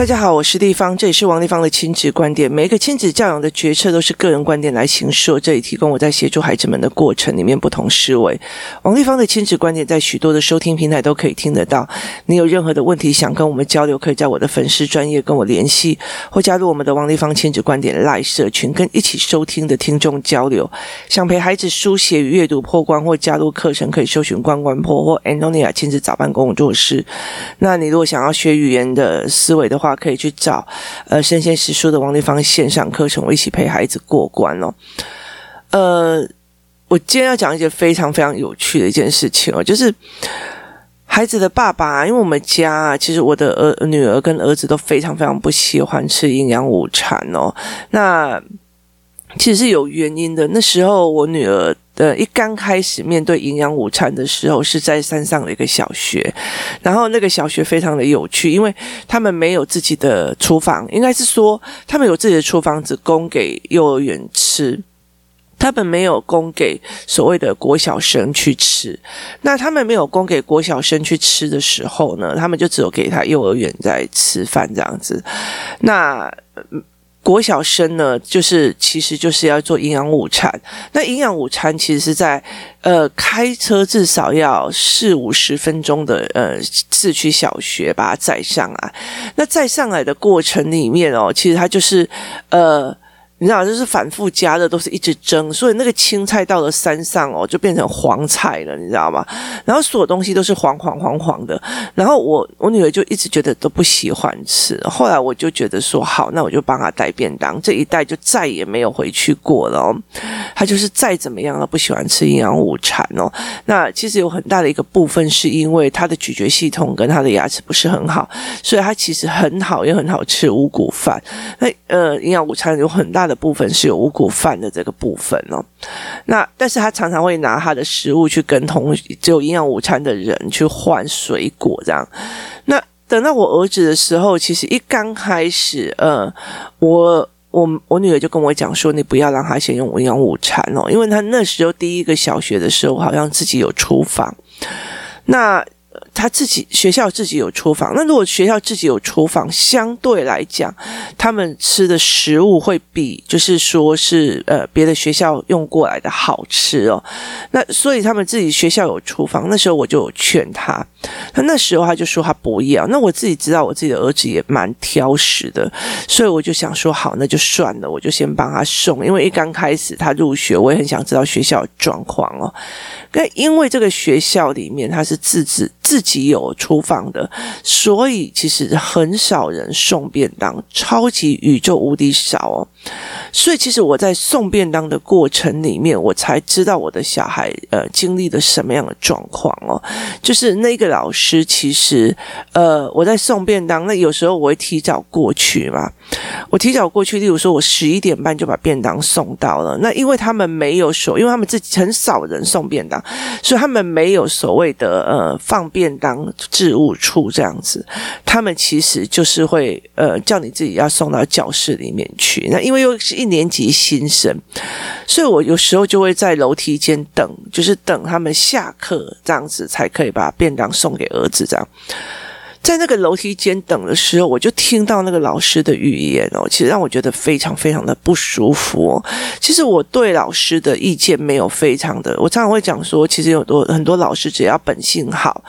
大家好，我是丽芳，这里是王丽芳的亲子观点。每一个亲子教养的决策都是个人观点来形设，这里提供我在协助孩子们的过程里面不同思维。王丽芳的亲子观点在许多的收听平台都可以听得到。你有任何的问题想跟我们交流，可以在我的粉丝专业跟我联系，或加入我们的王丽芳亲子观点 Live 社群，跟一起收听的听众交流。想陪孩子书写与阅读破关，或加入课程，可以搜寻关关破或 Antonia 亲子早班工作室。那你如果想要学语言的思维的话，可以去找呃生鲜时书的王丽芳线上课程，我一起陪孩子过关哦。呃，我今天要讲一件非常非常有趣的一件事情哦，就是孩子的爸爸，因为我们家，其实我的儿女儿跟儿子都非常非常不喜欢吃营养午餐哦。那其实是有原因的。那时候我女儿。呃，一刚开始面对营养午餐的时候，是在山上的一个小学，然后那个小学非常的有趣，因为他们没有自己的厨房，应该是说他们有自己的厨房，只供给幼儿园吃，他们没有供给所谓的国小生去吃。那他们没有供给国小生去吃的时候呢，他们就只有给他幼儿园在吃饭这样子。那国小生呢，就是其实就是要做营养午餐。那营养午餐其实是在呃开车至少要四五十分钟的呃市区小学把它载上来。那载上来的过程里面哦，其实它就是呃。你知道，就是反复加热，都是一直蒸，所以那个青菜到了山上哦，就变成黄菜了，你知道吗？然后所有东西都是黄黄黄黄的。然后我我女儿就一直觉得都不喜欢吃。后来我就觉得说好，那我就帮她带便当，这一带就再也没有回去过了。她就是再怎么样都不喜欢吃营养午餐哦。那其实有很大的一个部分是因为她的咀嚼系统跟她的牙齿不是很好，所以她其实很好也很好吃五谷饭。那呃，营养午餐有很大的的。部分是有五谷饭的这个部分哦，那但是他常常会拿他的食物去跟同只有营养午餐的人去换水果这样。那等到我儿子的时候，其实一刚开始，呃，我我我女儿就跟我讲说，你不要让他先用营养午餐哦，因为他那时候第一个小学的时候，好像自己有厨房，那。他自己学校自己有厨房，那如果学校自己有厨房，相对来讲，他们吃的食物会比就是说是呃别的学校用过来的好吃哦。那所以他们自己学校有厨房，那时候我就有劝他，他那时候他就说他不要。那我自己知道我自己的儿子也蛮挑食的，所以我就想说好，那就算了，我就先帮他送，因为一刚开始他入学，我也很想知道学校状况哦。那因为这个学校里面他是自制。自己有厨房的，所以其实很少人送便当，超级宇宙无敌少哦。所以其实我在送便当的过程里面，我才知道我的小孩呃经历了什么样的状况哦。就是那个老师其实呃我在送便当，那有时候我会提早过去嘛，我提早过去，例如说我十一点半就把便当送到了。那因为他们没有所，因为他们自己很少人送便当，所以他们没有所谓的呃放便。当置物处这样子，他们其实就是会呃叫你自己要送到教室里面去。那因为又是一年级新生，所以我有时候就会在楼梯间等，就是等他们下课这样子，才可以把便当送给儿子这样。在那个楼梯间等的时候，我就听到那个老师的语言哦，其实让我觉得非常非常的不舒服哦。其实我对老师的意见没有非常的，我常常会讲说，其实有多很多老师只要本性好，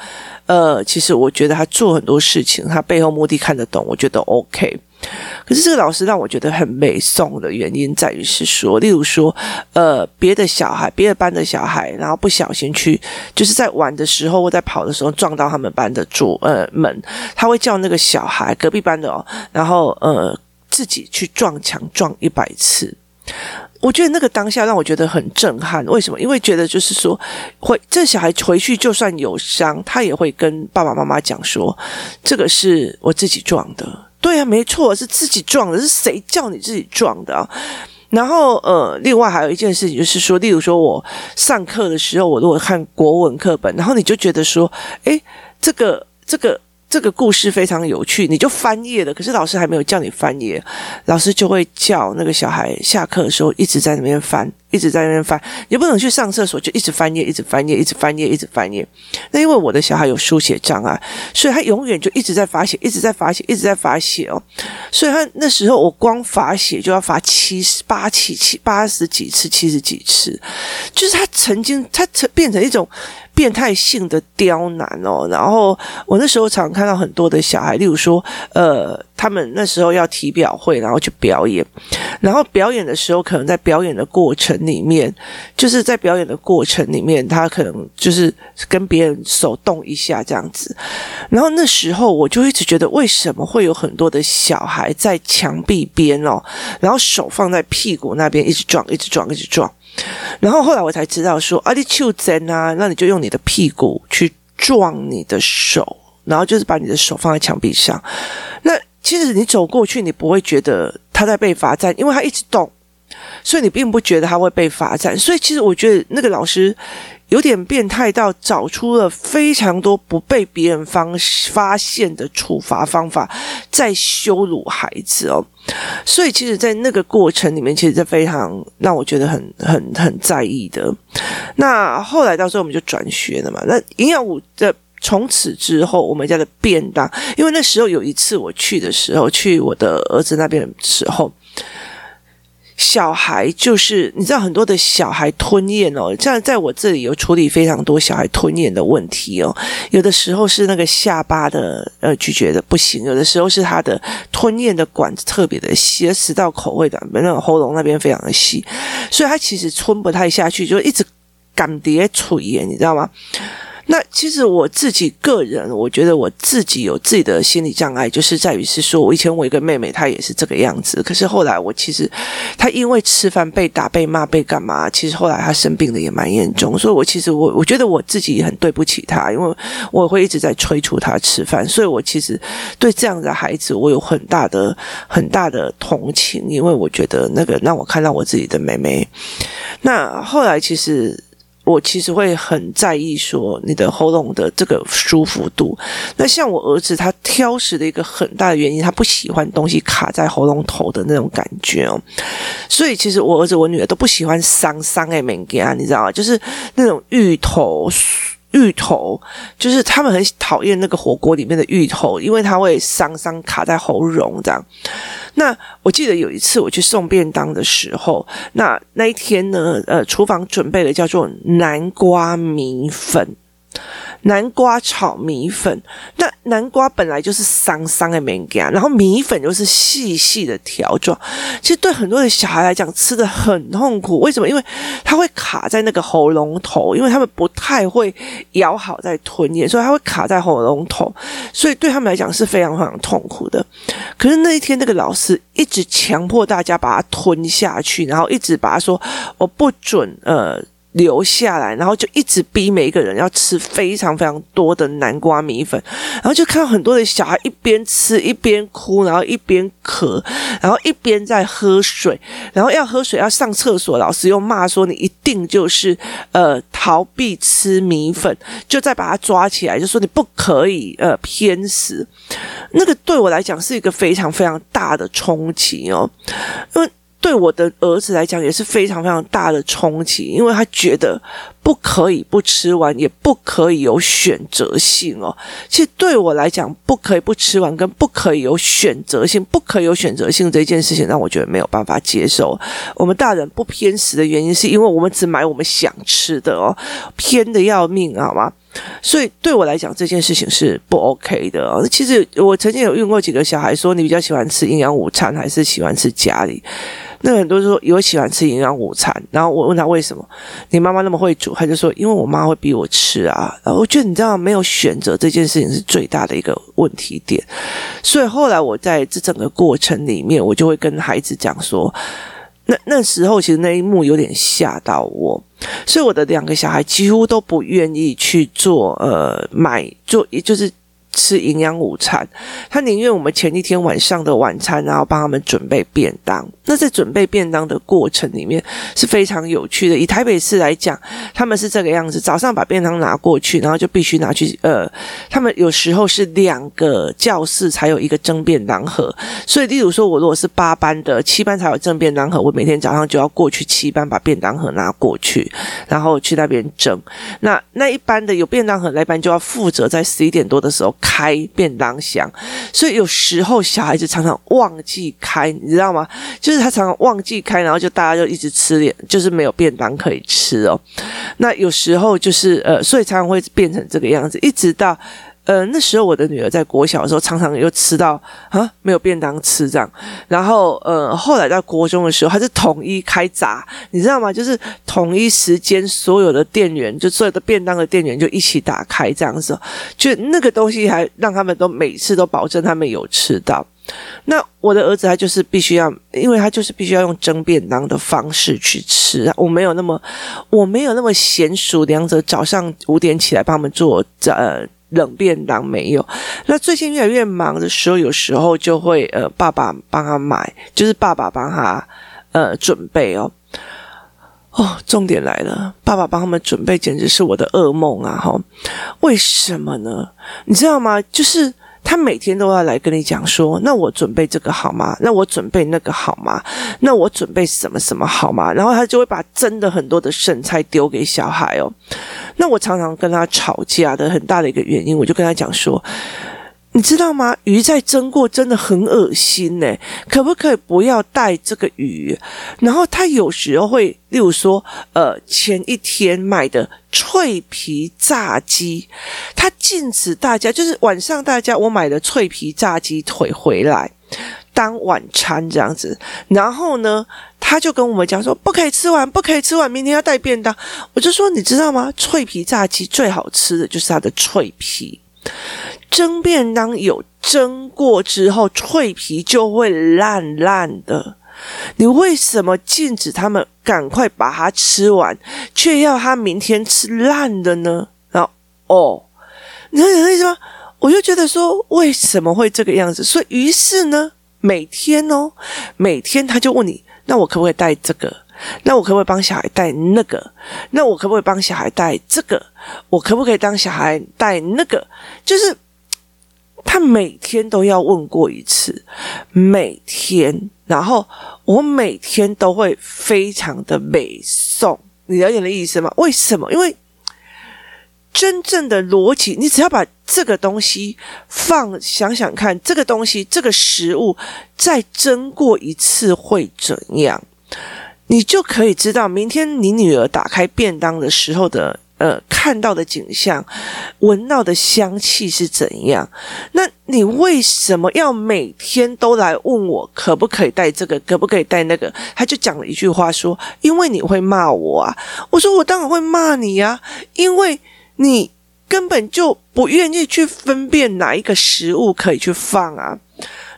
呃，其实我觉得他做很多事情，他背后目的看得懂，我觉得 OK。可是这个老师让我觉得很美颂的原因在于是说，例如说，呃，别的小孩，别的班的小孩，然后不小心去，就是在玩的时候或在跑的时候撞到他们班的桌呃门，他会叫那个小孩隔壁班的哦，然后呃自己去撞墙撞一百次。我觉得那个当下让我觉得很震撼。为什么？因为觉得就是说，会这小孩回去就算有伤，他也会跟爸爸妈妈讲说，这个是我自己撞的。对啊，没错，是自己撞的，是谁叫你自己撞的啊？然后呃，另外还有一件事情就是说，例如说我上课的时候，我如果看国文课本，然后你就觉得说，诶，这个这个。这个故事非常有趣，你就翻页了。可是老师还没有叫你翻页，老师就会叫那个小孩下课的时候一直在那边翻，一直在那边翻。你不能去上厕所，就一直翻页，一直翻页，一直翻页，一直翻页。那因为我的小孩有书写障碍，所以他永远就一直在罚写，一直在罚写，一直在罚写哦。所以他那时候我光罚写就要罚七十八七七八十几次，七十几次，就是他曾经他成变成一种。变态性的刁难哦，然后我那时候常看到很多的小孩，例如说，呃，他们那时候要体表会，然后去表演，然后表演的时候，可能在表演的过程里面，就是在表演的过程里面，他可能就是跟别人手动一下这样子，然后那时候我就一直觉得，为什么会有很多的小孩在墙壁边哦，然后手放在屁股那边，一直撞，一直撞，一直撞。然后后来我才知道说，啊，你手贱啊，那你就用你的屁股去撞你的手，然后就是把你的手放在墙壁上。那其实你走过去，你不会觉得他在被罚站，因为他一直动，所以你并不觉得他会被罚站。所以其实我觉得那个老师。有点变态到找出了非常多不被别人方发现的处罚方法，在羞辱孩子哦。所以，其实，在那个过程里面，其实是非常让我觉得很很很在意的。那后来到时候我们就转学了嘛。那营养午的从此之后，我们家的便当，因为那时候有一次我去的时候，去我的儿子那边的时候。小孩就是你知道很多的小孩吞咽哦，像在我这里有处理非常多小孩吞咽的问题哦。有的时候是那个下巴的呃咀嚼的不行，有的时候是他的吞咽的管子特别的细，而食道口味的那种喉咙那边非常的细，所以他其实吞不太下去，就一直干瘪嘴耶，你知道吗？那其实我自己个人，我觉得我自己有自己的心理障碍，就是在于是说，我以前我一个妹妹，她也是这个样子。可是后来我其实，她因为吃饭被打、被骂、被干嘛，其实后来她生病的也蛮严重。所以我其实我我觉得我自己很对不起她，因为我会一直在催促她吃饭。所以我其实对这样的孩子，我有很大的很大的同情，因为我觉得那个让我看到我自己的妹妹。那后来其实。我其实会很在意说你的喉咙的这个舒服度。那像我儿子，他挑食的一个很大的原因，他不喜欢东西卡在喉咙头的那种感觉哦。所以其实我儿子、我女儿都不喜欢桑桑诶物件，你知道吗？就是那种芋头。芋头就是他们很讨厌那个火锅里面的芋头，因为它会伤伤卡在喉咙这样。那我记得有一次我去送便当的时候，那那一天呢，呃，厨房准备了叫做南瓜米粉。南瓜炒米粉，那南瓜本来就是桑桑的面干，然后米粉又是细细的条状，其实对很多的小孩来讲吃的很痛苦。为什么？因为它会卡在那个喉咙头，因为他们不太会咬好再吞咽，所以它会卡在喉咙头，所以对他们来讲是非常非常痛苦的。可是那一天，那个老师一直强迫大家把它吞下去，然后一直把他说：“我不准呃。”留下来，然后就一直逼每一个人要吃非常非常多的南瓜米粉，然后就看到很多的小孩一边吃一边哭，然后一边咳，然后一边在喝水，然后要喝水要上厕所，老师又骂说你一定就是呃逃避吃米粉，就再把他抓起来，就说你不可以呃偏食，那个对我来讲是一个非常非常大的冲击哦，因为。对我的儿子来讲也是非常非常大的冲击，因为他觉得不可以不吃完，也不可以有选择性哦。其实对我来讲，不可以不吃完，跟不可以有选择性，不可以有选择性这件事情，让我觉得没有办法接受。我们大人不偏食的原因，是因为我们只买我们想吃的哦，偏的要命，好吗？所以对我来讲，这件事情是不 OK 的哦。其实我曾经有问过几个小孩，说你比较喜欢吃营养午餐，还是喜欢吃家里？那很多人说有喜欢吃营养午餐，然后我问他为什么？你妈妈那么会煮，他就说因为我妈会逼我吃啊。然后我觉得你知道没有选择这件事情是最大的一个问题点。所以后来我在这整个过程里面，我就会跟孩子讲说，那那时候其实那一幕有点吓到我，所以我的两个小孩几乎都不愿意去做呃买做，也就是。吃营养午餐，他宁愿我们前一天晚上的晚餐，然后帮他们准备便当。那在准备便当的过程里面是非常有趣的。以台北市来讲，他们是这个样子：早上把便当拿过去，然后就必须拿去。呃，他们有时候是两个教室才有一个蒸便当盒，所以例如说，我如果是八班的，七班才有蒸便当盒，我每天早上就要过去七班把便当盒拿过去，然后去那边蒸。那那一班的有便当盒，那一班就要负责在十一点多的时候开便当箱，所以有时候小孩子常常忘记开，你知道吗？就是他常常忘记开，然后就大家就一直吃点，就是没有便当可以吃哦。那有时候就是呃，所以常常会变成这个样子，一直到。呃，那时候我的女儿在国小的时候，常常又吃到啊没有便当吃这样。然后呃，后来到国中的时候，还是统一开闸，你知道吗？就是统一时间，所有的店员就所有的便当的店员就一起打开这样子，就那个东西还让他们都每次都保证他们有吃到。那我的儿子他就是必须要，因为他就是必须要用蒸便当的方式去吃。我没有那么我没有那么娴熟，两者早上五点起来帮他们做呃。冷便当没有，那最近越来越忙的时候，有时候就会呃，爸爸帮他买，就是爸爸帮他呃准备哦。哦，重点来了，爸爸帮他们准备，简直是我的噩梦啊！哈，为什么呢？你知道吗？就是。他每天都要来跟你讲说，那我准备这个好吗？那我准备那个好吗？那我准备什么什么好吗？然后他就会把真的很多的剩菜丢给小孩哦。那我常常跟他吵架的很大的一个原因，我就跟他讲说。你知道吗？鱼在蒸过真的很恶心呢，可不可以不要带这个鱼？然后他有时候会，例如说，呃，前一天买的脆皮炸鸡，他禁止大家，就是晚上大家我买的脆皮炸鸡腿回来当晚餐这样子。然后呢，他就跟我们讲说，不可以吃完，不可以吃完，明天要带便当。我就说，你知道吗？脆皮炸鸡最好吃的就是它的脆皮。蒸便当有蒸过之后，脆皮就会烂烂的。你为什么禁止他们赶快把它吃完，却要他明天吃烂的呢？然后，哦，你说为什么？我就觉得说，为什么会这个样子？所以，于是呢，每天哦，每天他就问你：那我可不可以带这个？那我可不可以帮小孩带那个？那我可不可以帮小孩带这个？我可不可以当小孩带那个？就是。他每天都要问过一次，每天，然后我每天都会非常的美送，你了解的意思吗？为什么？因为真正的逻辑，你只要把这个东西放，想想看，这个东西，这个食物再蒸过一次会怎样，你就可以知道，明天你女儿打开便当的时候的。呃，看到的景象，闻到的香气是怎样？那你为什么要每天都来问我可不可以带这个，可不可以带那个？他就讲了一句话说：“因为你会骂我啊。”我说：“我当然会骂你呀，因为你根本就不愿意去分辨哪一个食物可以去放啊。”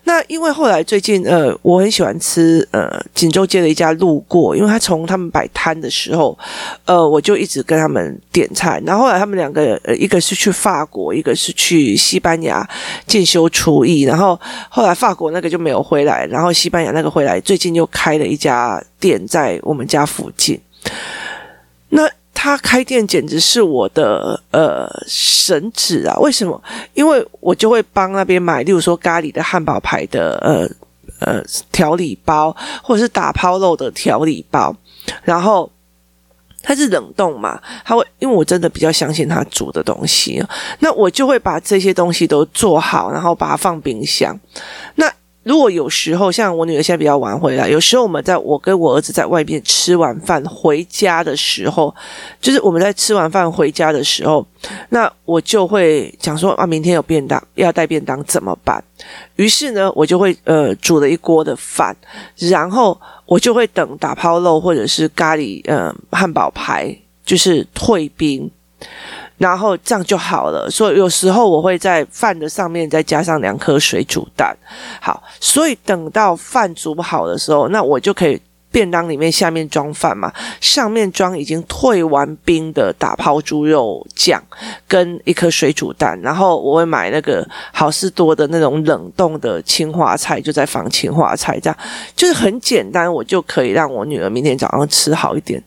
那因为后来最近呃，我很喜欢吃呃锦州街的一家路过，因为他从他们摆摊的时候，呃，我就一直跟他们点菜。然后后来他们两个呃，一个是去法国，一个是去西班牙进修厨艺。然后后来法国那个就没有回来，然后西班牙那个回来，最近又开了一家店在我们家附近。那。他开店简直是我的呃神旨啊！为什么？因为我就会帮那边买，例如说咖喱的汉堡牌的呃呃调理包，或者是打抛肉的调理包，然后它是冷冻嘛，他会因为我真的比较相信他煮的东西，那我就会把这些东西都做好，然后把它放冰箱。那如果有时候像我女儿现在比较晚回来，有时候我们在我跟我儿子在外面吃完饭回家的时候，就是我们在吃完饭回家的时候，那我就会讲说啊，明天有便当要带便当怎么办？于是呢，我就会呃煮了一锅的饭，然后我就会等打抛肉或者是咖喱呃汉堡排就是退冰。然后这样就好了，所以有时候我会在饭的上面再加上两颗水煮蛋。好，所以等到饭煮好的时候，那我就可以便当里面下面装饭嘛，上面装已经退完冰的打抛猪肉酱跟一颗水煮蛋，然后我会买那个好事多的那种冷冻的青花菜，就在放青花菜，这样就是很简单，我就可以让我女儿明天早上吃好一点。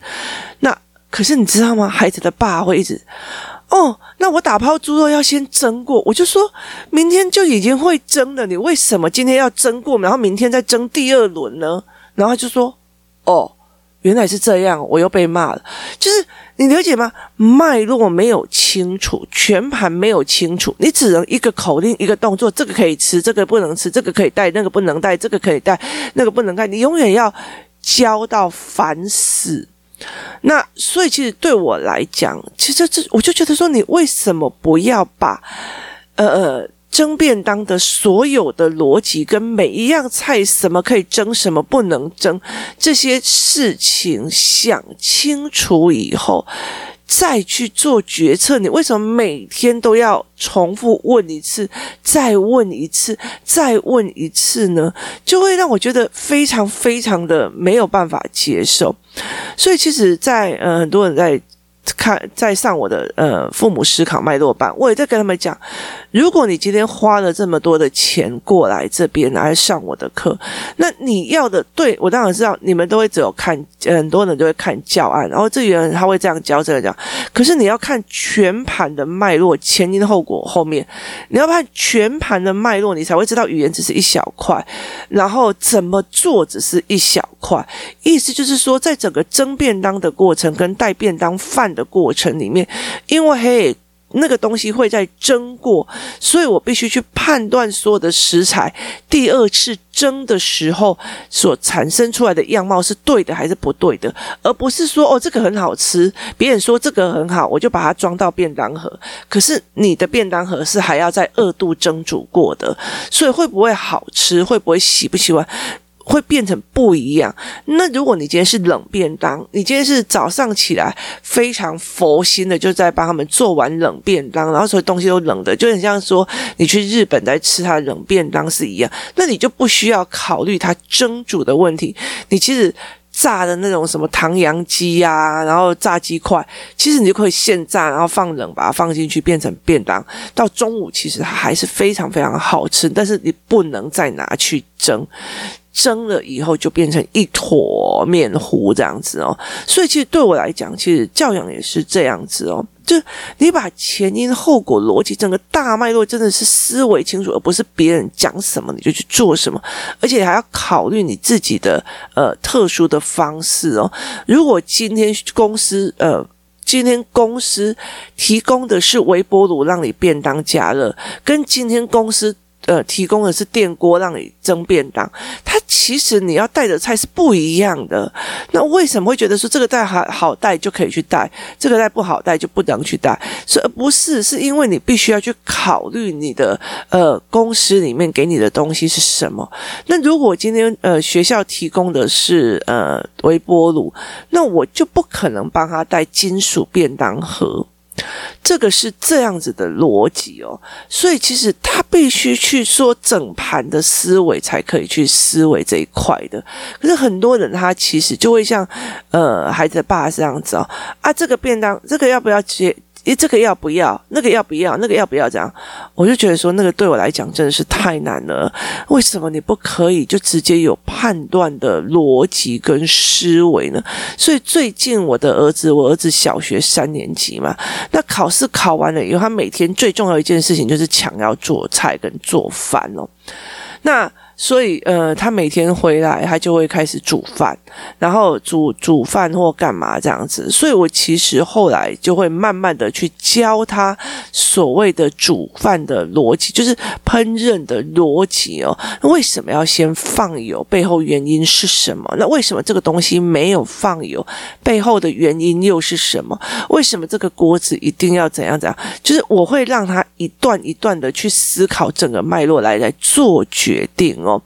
那可是你知道吗？孩子的爸会一直。哦，那我打抛猪肉要先蒸过，我就说明天就已经会蒸了，你为什么今天要蒸过，然后明天再蒸第二轮呢？然后就说，哦，原来是这样，我又被骂了。就是你了解吗？脉络没有清楚，全盘没有清楚，你只能一个口令一个动作，这个可以吃，这个不能吃，这个可以带，那个不能带，这个可以带，那个不能带，你永远要教到烦死。那所以，其实对我来讲，其实这我就觉得说，你为什么不要把呃呃蒸便当的所有的逻辑跟每一样菜什么可以蒸，什么不能蒸这些事情想清楚以后，再去做决策，你为什么每天都要重复问一次，再问一次，再问一次呢？就会让我觉得非常非常的没有办法接受。所以，其实在，呃，很多人在。看，在上我的呃父母思考脉络班，我也在跟他们讲，如果你今天花了这么多的钱过来这边来上我的课，那你要的，对，我当然知道，你们都会只有看，很多人都会看教案，然后这个人他会这样教，这样讲，可是你要看全盘的脉络，前因后果后面，你要看全盘的脉络，你才会知道语言只是一小块，然后怎么？做只是一小块，意思就是说，在整个蒸便当的过程跟带便当饭的过过程里面，因为嘿，那个东西会在蒸过，所以我必须去判断所有的食材第二次蒸的时候所产生出来的样貌是对的还是不对的，而不是说哦，这个很好吃，别人说这个很好，我就把它装到便当盒。可是你的便当盒是还要在二度蒸煮过的，所以会不会好吃？会不会喜不喜欢？会变成不一样。那如果你今天是冷便当，你今天是早上起来非常佛心的，就在帮他们做完冷便当，然后所有东西都冷的，就很像说你去日本在吃他冷便当是一样。那你就不需要考虑它蒸煮的问题。你其实炸的那种什么唐扬鸡呀，然后炸鸡块，其实你就可以现炸，然后放冷，把它放进去变成便当。到中午其实它还是非常非常好吃，但是你不能再拿去蒸。蒸了以后就变成一坨面糊这样子哦，所以其实对我来讲，其实教养也是这样子哦，就你把前因后果逻辑整个大脉络真的是思维清楚，而不是别人讲什么你就去做什么，而且还要考虑你自己的呃特殊的方式哦。如果今天公司呃今天公司提供的是微波炉让你便当加热，跟今天公司。呃，提供的是电锅让你蒸便当，它其实你要带的菜是不一样的。那为什么会觉得说这个带好好带就可以去带，这个带不好带就不能去带？是而不是，是因为你必须要去考虑你的呃公司里面给你的东西是什么。那如果今天呃学校提供的是呃微波炉，那我就不可能帮他带金属便当盒。这个是这样子的逻辑哦，所以其实他必须去说整盘的思维才可以去思维这一块的。可是很多人他其实就会像呃孩子的爸这样子哦，啊这个便当这个要不要接？诶，这个要不要？那个要不要？那个要不要？这样，我就觉得说，那个对我来讲真的是太难了。为什么你不可以就直接有判断的逻辑跟思维呢？所以最近我的儿子，我儿子小学三年级嘛，那考试考完了以后，他每天最重要一件事情就是抢要做菜跟做饭哦。那所以，呃，他每天回来，他就会开始煮饭，然后煮煮饭或干嘛这样子。所以我其实后来就会慢慢的去教他所谓的煮饭的逻辑，就是烹饪的逻辑哦。为什么要先放油？背后原因是什么？那为什么这个东西没有放油？背后的原因又是什么？为什么这个锅子一定要怎样怎样？就是我会让他一段一段的去思考整个脉络来来做决定哦，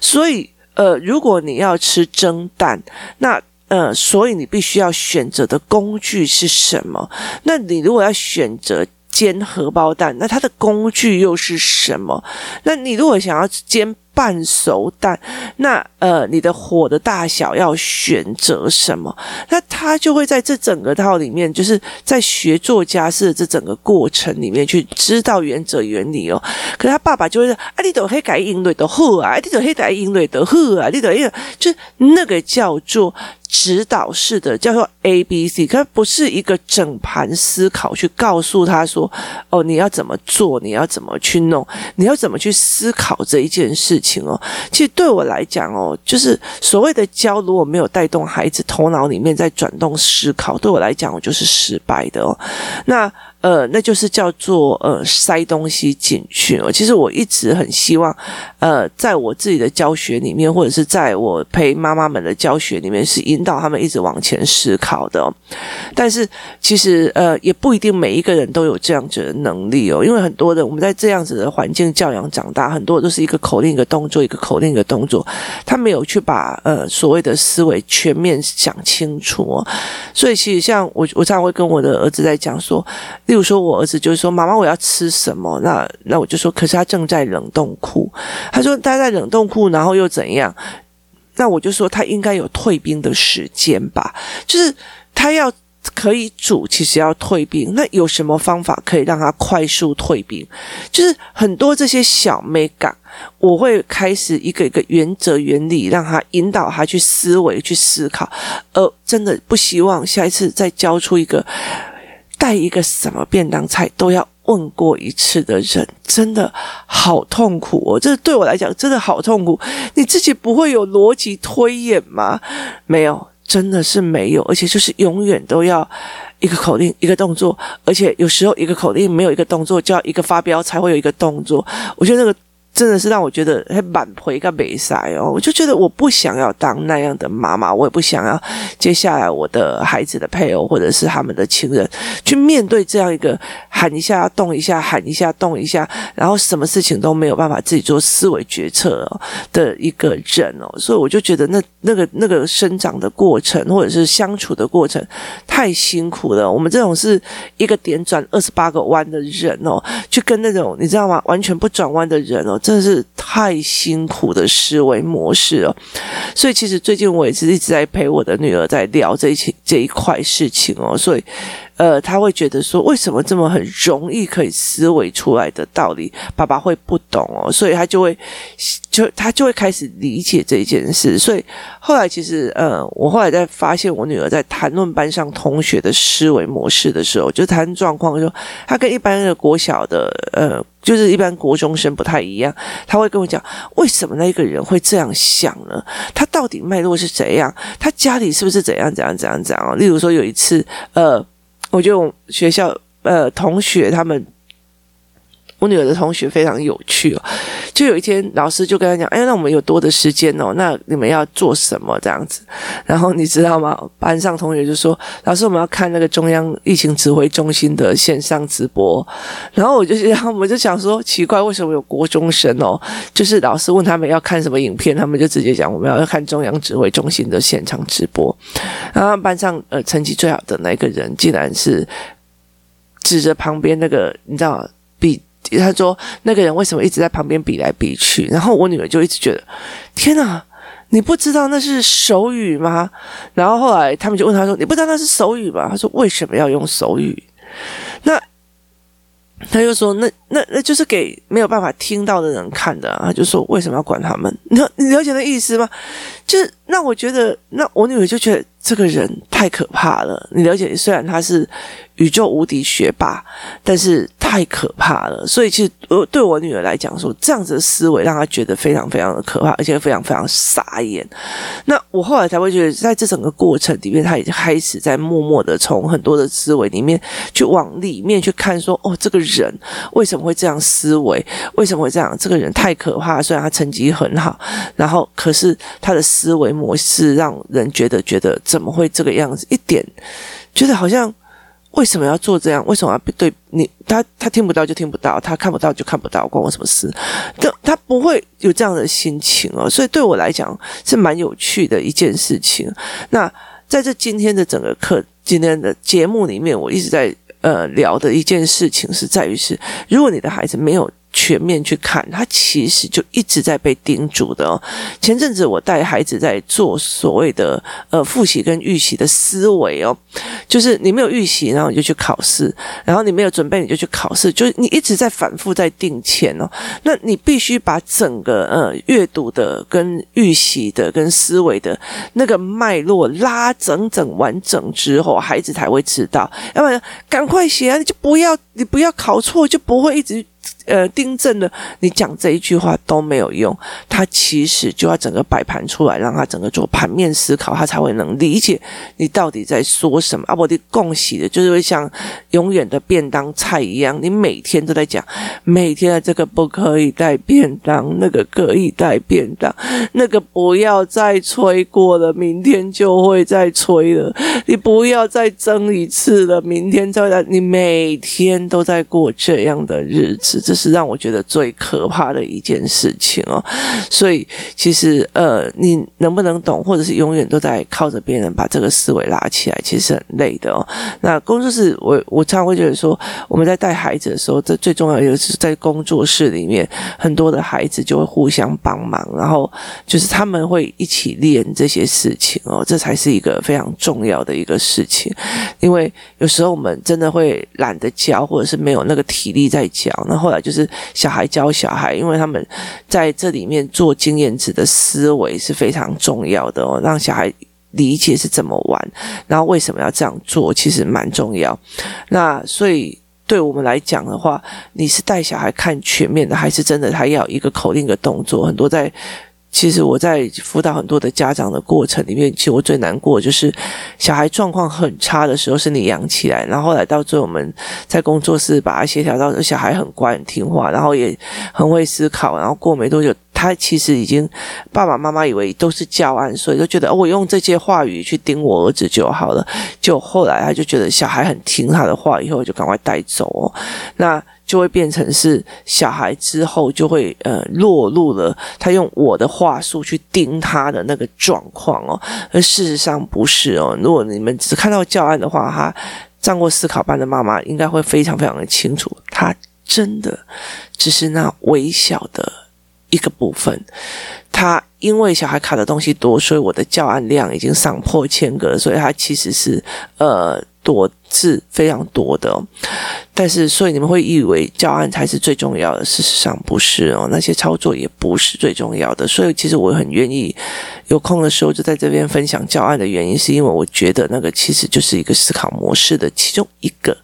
所以呃，如果你要吃蒸蛋，那呃，所以你必须要选择的工具是什么？那你如果要选择煎荷包蛋，那它的工具又是什么？那你如果想要煎半熟蛋，那呃，你的火的大小要选择什么？那他就会在这整个套里面，就是在学做家事的这整个过程里面去知道原则原理哦。可是他爸爸就会说：“啊，你都可以改应对的好啊，你都可以改应对的好啊，你都要就那个叫做。”指导式的叫做 A B C，可不是一个整盘思考去告诉他说：“哦，你要怎么做？你要怎么去弄？你要怎么去思考这一件事情哦？”其实对我来讲哦，就是所谓的教，如果没有带动孩子头脑里面在转动思考，对我来讲，我就是失败的哦。那。呃，那就是叫做呃塞东西进去哦。其实我一直很希望，呃，在我自己的教学里面，或者是在我陪妈妈们的教学里面，是引导他们一直往前思考的。但是其实呃，也不一定每一个人都有这样子的能力哦。因为很多的我们在这样子的环境教养长大，很多都是一个口令一个动作，一个口令一个动作，他没有去把呃所谓的思维全面想清楚哦。所以其实像我，我常常会跟我的儿子在讲说。例如说，我儿子就是说：“妈妈，我要吃什么？”那那我就说：“可是他正在冷冻库。”他说：“待在冷冻库，然后又怎样？”那我就说：“他应该有退冰的时间吧？就是他要可以煮，其实要退冰。那有什么方法可以让他快速退冰？就是很多这些小美感，我会开始一个一个原则原理，让他引导他去思维、去思考。而真的不希望下一次再教出一个。带一个什么便当菜都要问过一次的人，真的好痛苦哦！这对我来讲真的好痛苦。你自己不会有逻辑推演吗？没有，真的是没有。而且就是永远都要一个口令一个动作，而且有时候一个口令没有一个动作，就要一个发飙才会有一个动作。我觉得那个。真的是让我觉得很满回个美赛哦，我就觉得我不想要当那样的妈妈，我也不想要接下来我的孩子的配偶或者是他们的亲人去面对这样一个喊一下动一下喊一下动一下，然后什么事情都没有办法自己做思维决策的一个人哦，所以我就觉得那那个那个生长的过程或者是相处的过程太辛苦了。我们这种是一个点转二十八个弯的人哦，去跟那种你知道吗？完全不转弯的人哦。真的是太辛苦的思维模式了，所以其实最近我也是一直在陪我的女儿在聊这一这一块事情哦，所以。呃，他会觉得说，为什么这么很容易可以思维出来的道理，爸爸会不懂哦，所以他就会就他就会开始理解这件事。所以后来其实，呃，我后来在发现我女儿在谈论班上同学的思维模式的时候，就谈状况，说他跟一般的国小的，呃，就是一般国中生不太一样。他会跟我讲，为什么那个人会这样想呢？他到底脉络是怎样？他家里是不是怎样怎样怎样怎样？例如说有一次，呃。我就学校呃同学他们，我女儿的同学非常有趣哦。就有一天老师就跟他讲：“哎，那我们有多的时间哦，那你们要做什么这样子？”然后你知道吗？班上同学就说：“老师，我们要看那个中央疫情指挥中心的线上直播。”然后我就然后 我就想说：“奇怪，为什么有国中生哦？就是老师问他们要看什么影片，他们就直接讲我们要看中央指挥中心的现场直播。”然后班上呃成绩最好的那个人，竟然是指着旁边那个，你知道。他说：“那个人为什么一直在旁边比来比去？”然后我女儿就一直觉得：“天哪，你不知道那是手语吗？”然后后来他们就问他说：“你不知道那是手语吗？”他说：“为什么要用手语？”那他就说：“那那那就是给没有办法听到的人看的。”他就说：“为什么要管他们？你你了解那意思吗？”就是那我觉得，那我女儿就觉得这个人太可怕了。你了解，虽然他是。宇宙无敌学霸，但是太可怕了。所以其实，呃，对我女儿来讲说，这样子的思维让她觉得非常非常的可怕，而且非常非常傻眼。那我后来才会觉得，在这整个过程里面，她已经开始在默默的从很多的思维里面去往里面去看，说，哦，这个人为什么会这样思维？为什么会这样？这个人太可怕。虽然他成绩很好，然后可是他的思维模式让人觉得觉得怎么会这个样子？一点觉得好像。为什么要做这样？为什么要对你？他他听不到就听不到，他看不到就看不到，关我什么事？他他不会有这样的心情哦。所以对我来讲是蛮有趣的一件事情。那在这今天的整个课，今天的节目里面，我一直在呃聊的一件事情是在于是，如果你的孩子没有全面去看，他其实就一直在被叮嘱的哦。前阵子我带孩子在做所谓的呃复习跟预习的思维哦，就是你没有预习，然后你就去考试，然后你没有准备你就去考试，就是你一直在反复在定钱哦。那你必须把整个呃阅读的跟预习的跟思维的那个脉络拉整整完整之后，孩子才会知道。要不然赶快写啊，你就不要你不要考错，就不会一直。呃，订正了，你讲这一句话都没有用，他其实就要整个摆盘出来，让他整个做盘面思考，他才会能理解你到底在说什么。啊，我的恭喜的，就是会像永远的便当菜一样，你每天都在讲，每天的这个不可以带便当，那个可以带便当，那个不要再催过了，明天就会再催了，你不要再争一次了，明天再来，你每天都在过这样的日子，这是。让我觉得最可怕的一件事情哦，所以其实呃，你能不能懂，或者是永远都在靠着别人把这个思维拉起来，其实很累的哦。那工作室，我我常常会觉得说，我们在带孩子的时候，这最重要的就是在工作室里面，很多的孩子就会互相帮忙，然后就是他们会一起练这些事情哦，这才是一个非常重要的一个事情。因为有时候我们真的会懒得教，或者是没有那个体力在教，那后来就。就是小孩教小孩，因为他们在这里面做经验值的思维是非常重要的哦，让小孩理解是怎么玩，然后为什么要这样做，其实蛮重要。那所以对我们来讲的话，你是带小孩看全面的，还是真的他要一个口令的动作？很多在。其实我在辅导很多的家长的过程里面，其实我最难过就是小孩状况很差的时候是你养起来，然后后来到最后我们在工作室把他协调到小孩很乖很听话，然后也很会思考，然后过没多久，他其实已经爸爸妈妈以为都是教案，所以就觉得，我用这些话语去盯我儿子就好了。就后来他就觉得小孩很听他的话，以后就赶快带走哦。那。就会变成是小孩之后就会呃落入了他用我的话术去盯他的那个状况哦，而事实上不是哦。如果你们只看到教案的话，哈，上过思考班的妈妈应该会非常非常的清楚，他真的只是那微小的一个部分，他。因为小孩卡的东西多，所以我的教案量已经上破千个了，所以它其实是呃多字非常多的。但是，所以你们会以为教案才是最重要的，事实上不是哦。那些操作也不是最重要的。所以，其实我很愿意有空的时候就在这边分享教案的原因，是因为我觉得那个其实就是一个思考模式的其中一个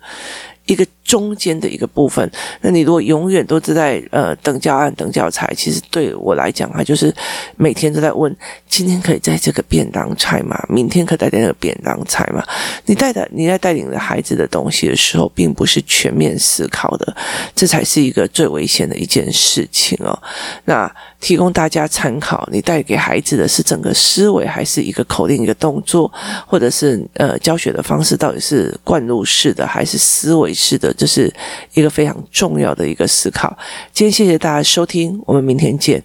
一个。中间的一个部分，那你如果永远都是在呃等教案、等教材，其实对我来讲，它就是每天都在问：今天可以带这个便当菜吗？明天可以带那个便当菜吗？你带的你在带领着孩子的东西的时候，并不是全面思考的，这才是一个最危险的一件事情哦。那提供大家参考，你带给孩子的是整个思维，还是一个口令、一个动作，或者是呃教学的方式，到底是灌入式的还是思维式的？这是一个非常重要的一个思考。今天谢谢大家收听，我们明天见。